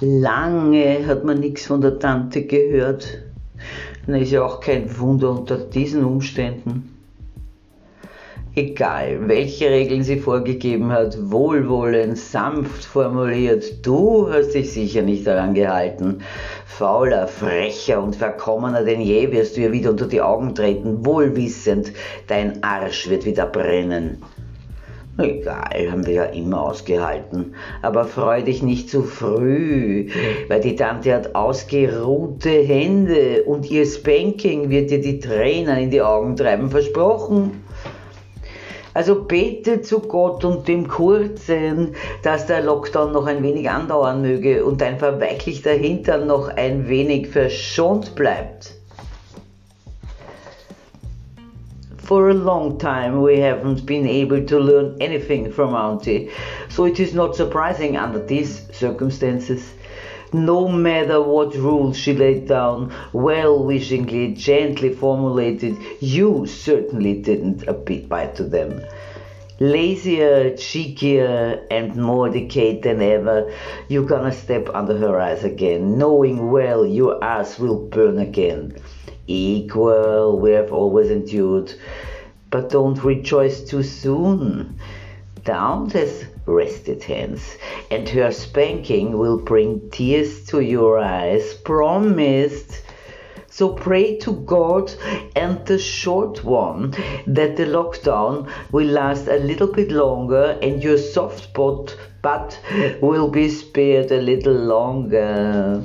Lange hat man nichts von der Tante gehört. Na, ist ja auch kein Wunder unter diesen Umständen. Egal, welche Regeln sie vorgegeben hat, wohlwollend, sanft formuliert, du hast dich sicher nicht daran gehalten. Fauler, frecher und verkommener denn je wirst du ihr wieder unter die Augen treten, wohlwissend, dein Arsch wird wieder brennen. Egal, haben wir ja immer ausgehalten. Aber freu dich nicht zu früh, weil die Tante hat ausgeruhte Hände und ihr Spanking wird dir die Tränen in die Augen treiben, versprochen. Also bete zu Gott und dem Kurzen, dass der Lockdown noch ein wenig andauern möge und dein verweichlichter Hintern noch ein wenig verschont bleibt. For a long time we haven't been able to learn anything from Auntie, so it is not surprising under these circumstances. No matter what rules she laid down, well wishingly, gently formulated, you certainly didn't abide to them. Lazier, cheekier, and more decayed than ever, you're gonna step under her eyes again, knowing well your ass will burn again. Equal, we have always endured, but don't rejoice too soon. Down has rested hands, and her spanking will bring tears to your eyes, promised. So pray to God and the short one that the lockdown will last a little bit longer and your soft spot butt will be spared a little longer.